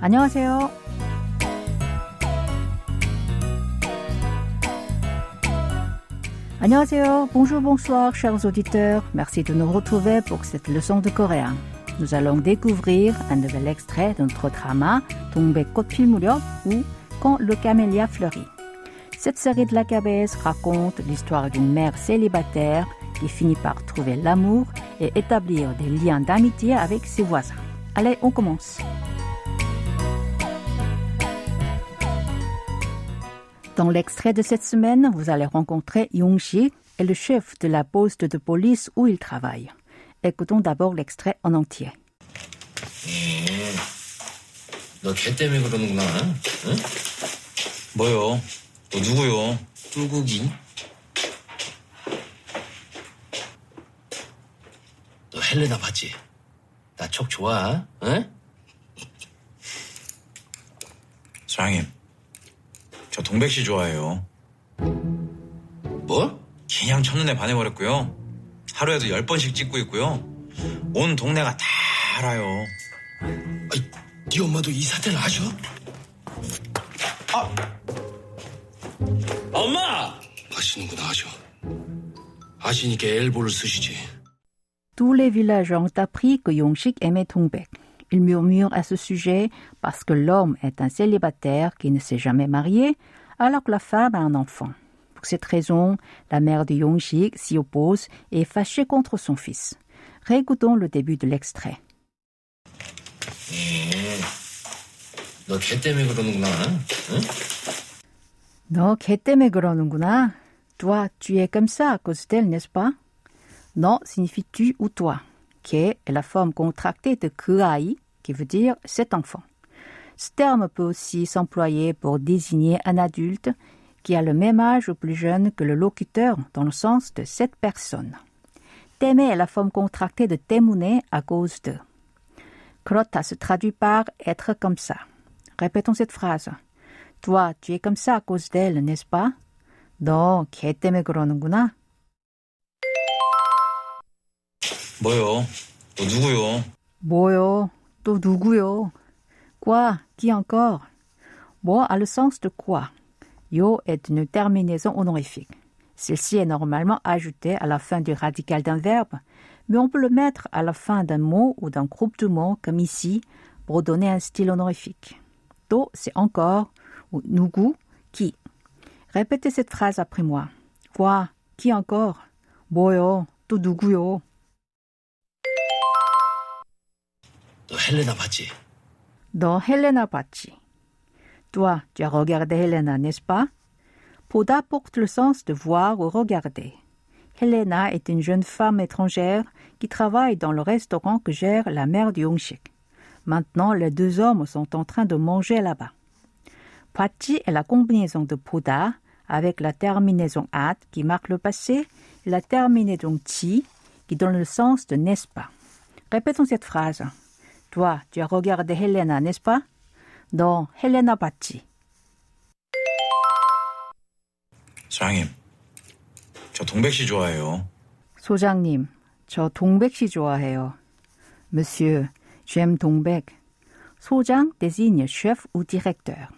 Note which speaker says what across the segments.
Speaker 1: 안녕하세요. 안녕하세요. Bonjour, bonsoir, chers auditeurs. Merci de nous retrouver pour cette leçon de coréen. Nous allons découvrir un nouvel extrait de notre drama 동백꽃 필 무렵 ou Quand le camélia fleurit. Cette série de la KBS raconte l'histoire d'une mère célibataire qui finit par trouver l'amour et établir des liens d'amitié avec ses voisins. Allez, on commence. Dans l'extrait de cette semaine, vous allez rencontrer Yong-shi et le chef de la poste de police où il travaille. Écoutons d'abord l'extrait en entier.
Speaker 2: 너걔 때문에 그러는구나. 응?
Speaker 3: 뭐요? 너 누구요?
Speaker 2: 뚜국이. 너 헬레나 봤지? 나 촉 좋아. 응?
Speaker 3: 사장님, 저 동백 씨 좋아해요.
Speaker 2: 뭐?
Speaker 3: 그냥 첫눈에 반해버렸고요. 하루에도 열 번씩 찍고 있고요. 온 동네가 다 알아요.
Speaker 2: 아이, 네 엄마도 이 사태를 아셔?
Speaker 3: 엄마!
Speaker 2: 아시는구나 아셔. 아시니까 엘보를 쓰시지.
Speaker 1: Tous les villageois ont appris que Yongshik aimait Tongbek. Il murmure à ce sujet parce que l'homme est un célibataire qui ne s'est jamais marié, alors que la femme a un enfant. Pour cette raison, la mère de Yongjik s'y oppose et est fâchée contre son fils. Récoutons le début de l'extrait. Toi, tu es comme ça à cause d'elle, n'est-ce pas? Non signifie tu ou toi? Qui est la forme contractée de 그아이, qui veut dire cet enfant. Ce terme peut aussi s'employer pour désigner un adulte qui a le même âge ou plus jeune que le locuteur dans le sens de cette personne. 때문에 est la forme contractée de 때문에 à cause de. 그렇다 se traduit par être comme ça. Répétons cette phrase. Toi, tu es comme ça à cause d'elle, n'est-ce pas? 너 걔 때문에 그러는구나.
Speaker 3: 뭐요? 너 누구요?
Speaker 1: 뭐요? 또 누구요? Quoi? Qui encore? Moi a le sens de quoi? Yo est une terminaison honorifique. Celle-ci est normalement ajoutée à la fin du radical d'un verbe, mais on peut le mettre à la fin d'un mot ou d'un groupe de mots, comme ici, pour donner un style honorifique. To, c'est encore, ou nugu, qui. Répétez cette phrase après moi. Quoi? Qui encore? 뭐요? 또
Speaker 2: 너 헬레나 봤지?
Speaker 1: 너 헬레나 봤지? Toi, tu as regardé Helena, n'est-ce pas? Poda porte le sens de voir ou regarder. Helena est une jeune femme étrangère qui travaille dans le restaurant que gère la mère de Yongshik. Maintenant, les deux hommes sont en train de manger là-bas. 봤지 est la combinaison de poda avec la terminaison at qui marque le passé et la terminaison ti qui donne le sens de n'est-ce pas. Répétons cette phrase. Toi, tu as regardé Helena, n'est-ce pas? 너 헬레나 봤지?
Speaker 3: 사장님, 저 동백 씨 좋아해요.
Speaker 1: 소장님, 저 동백 씨 좋아해요. Monsieur, j'aime 동백. 소장 désigne chef ou directeur.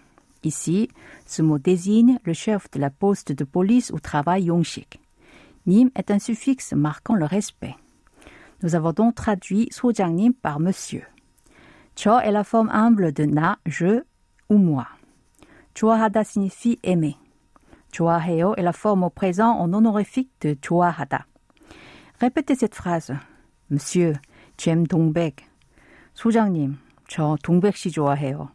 Speaker 1: Ici, ce mot désigne le chef de la poste de police où travaille Yongshik. 님 est un suffixe marquant le respect. Nous avons donc traduit 소장님 par monsieur. 저 est la forme humble de na, je ou moi. 좋아하다 signifie aimer. 좋아해요 est la forme au présent en honorifique de 좋아하다. Répétez cette phrase. Monsieur, j'aime 동백. 소장님, 저 동백 씨 좋아해요.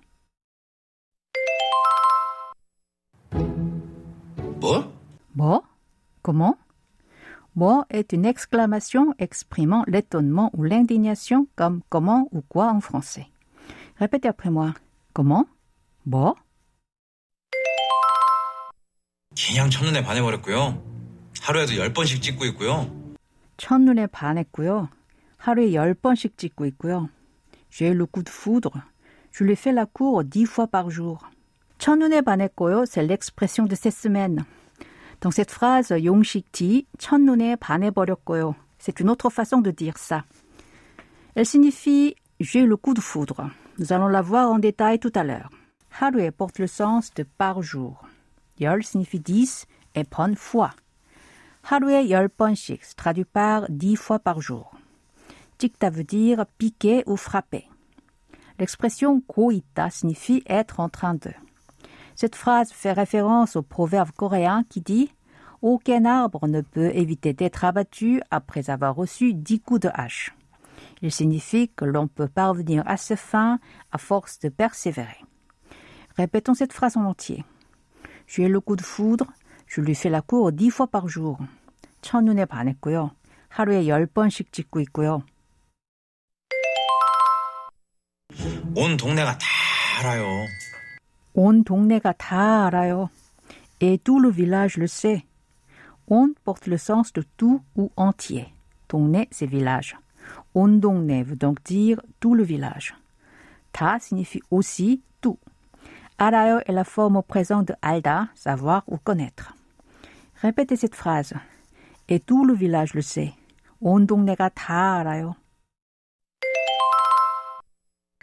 Speaker 2: 뭐?
Speaker 1: 뭐? Comment? Moi est une exclamation exprimant l'étonnement ou l'indignation comme comment ou quoi en français. Répétez après moi. Comment? 뭐?
Speaker 3: 그냥 첫눈에 반해버렸고요. 하루에도 열 번씩 찍고 있고요.
Speaker 1: 첫눈에 반했고요. 하루에 열 번씩 찍고 있고요. J'ai le coup de foudre. Je lui fais la cour dix fois par jour. 첫눈에 반했고요. C'est l'expression de cette semaine. Dans cette phrase, 용식티, 첫눈에 반해버렸고요. C'est une autre façon de dire ça. Elle signifie j'ai le coup de foudre. Nous allons la voir en détail tout à l'heure. Harue porte le sens de par jour. Yol signifie dix et pon fois. Harue yol ponchik se traduit par dix fois par jour. Tikta veut dire piquer ou frapper. L'expression koita signifie être en train de. Cette phrase fait référence au proverbe coréen qui dit aucun arbre ne peut éviter d'être abattu après avoir reçu dix coups de hache. Il signifie que l'on peut parvenir à ses fins à force de persévérer. Répétons cette phrase en entier. J'ai le coup de foudre, je lui fais la cour dix fois par jour. 첫눈에 반했고요. 하루에 열 번씩 찍고 있고요.
Speaker 3: 온 동네가 다 알아요.
Speaker 1: 온 동네가 다 알아요. Et tout le village le sait. On porte le sens de tout ou entier. 동네, c'est village. 온 동네 veut donc dire tout le village. 다 signifie aussi tout. 알아요 est la forme au présent de 알다, savoir ou connaître. Répétez cette phrase. Et tout le village le sait. 온 동네가 다 알아요.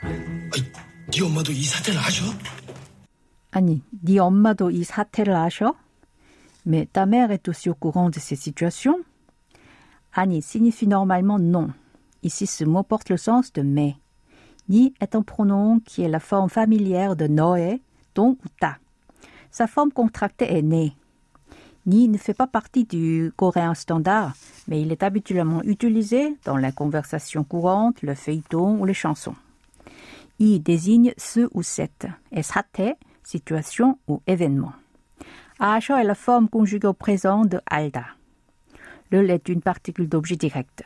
Speaker 2: 아이, 네 엄마도 이 사태를 아셔?
Speaker 1: 아니, 네 엄마도 이 사태를 아셔? Mais ta mère est aussi au courant de ces situations? 아니 signifie normalement non. Ici, ce mot porte le sens de mais. Ni est un pronom qui est la forme familière de noé, ton ou ta. Sa forme contractée est né. Ni ne fait pas partie du coréen standard, mais il est habituellement utilisé dans la conversation courante, le feuilleton ou les chansons. I désigne ce ou cette, et sate, situation ou événement. Aasha est la forme conjuguée au présent de alda. Le est une particule d'objet direct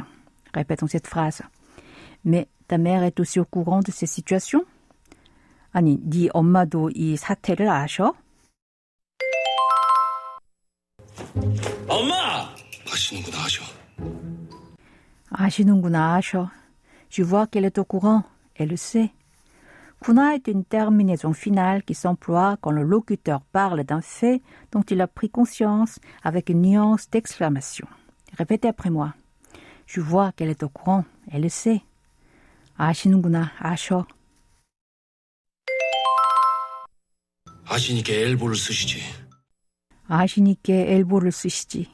Speaker 1: Répétons cette phrase. Mais ta mère est aussi au courant de ces situations? 아니, 네 엄마도 이 사태를 아셔?
Speaker 2: 엄마! 아시는구나 아셔.
Speaker 1: 아시는구나, 아셔. Je vois qu'elle est au courant. Elle le sait. Kuna est une terminaison finale qui s'emploie quand le locuteur parle d'un fait dont il a pris conscience avec une nuance d'exclamation. Répétez après moi. Je vois qu'elle est au courant. Elle le sait. 아시는구나, 아셔.
Speaker 2: 아시니까 엘보를 쓰시지.
Speaker 1: 아시니까 elbo를 쓰시지.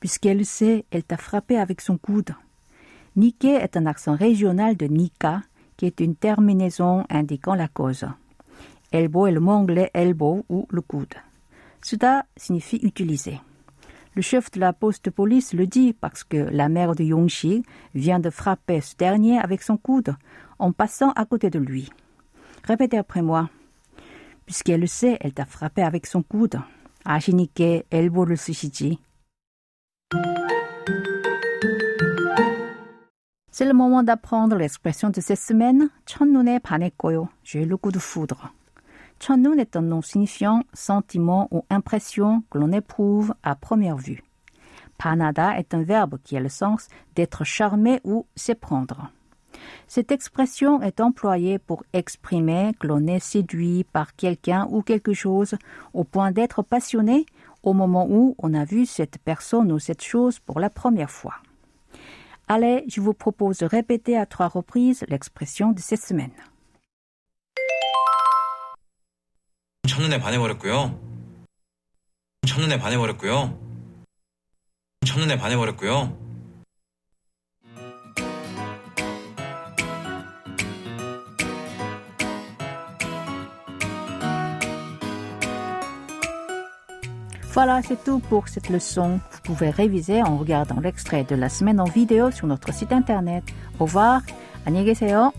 Speaker 1: Puisqu'elle le sait, elle t'a frappé avec son coude. Nike est un accent régional de Nika, qui est une terminaison indiquant la cause. Elbow est le mot anglais elbow ou le coude. Cela signifie utiliser. Le chef de la poste de police le dit parce que la mère de Yongshi vient de frapper ce dernier avec son coude en passant à côté de lui. Répétez après moi. Puisqu'elle le sait, elle t'a frappé avec son coude. 아시니까 엘보를 쓰시지. C'est le moment d'apprendre l'expression de cette semaine. 첫눈에 반했고요. J'ai le coup de foudre. Chanun est un nom signifiant sentiment ou impression que l'on éprouve à première vue. Panada est un verbe qui a le sens d'être charmé ou s'éprendre. Cette expression est employée pour exprimer que l'on est séduit par quelqu'un ou quelque chose au point d'être passionné au moment où on a vu cette personne ou cette chose pour la première fois. Allez, je vous propose de répéter à trois reprises l'expression de cette semaine.
Speaker 3: 첫눈에 반해버렸고요. 첫눈에 반해버렸고요. 첫눈에 반해버렸고요.
Speaker 1: Voilà, c'est tout pour cette leçon. Vous pouvez réviser en regardant l'extrait de la semaine en vidéo sur notre site internet. Au revoir. 안녕히 계세요.